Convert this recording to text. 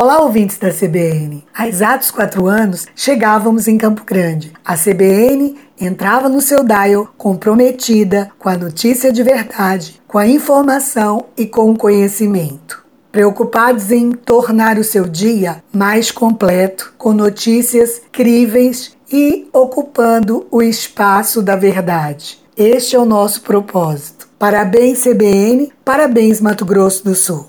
Olá, ouvintes da CBN. Há exatos quatro anos chegávamos em Campo Grande. A CBN entrava no seu dial comprometida com a notícia de verdade, com a informação e com o conhecimento. Preocupados em tornar o seu dia mais completo, com notícias críveis e ocupando o espaço da verdade. Este é o nosso propósito. Parabéns, CBN, parabéns, Mato Grosso do Sul.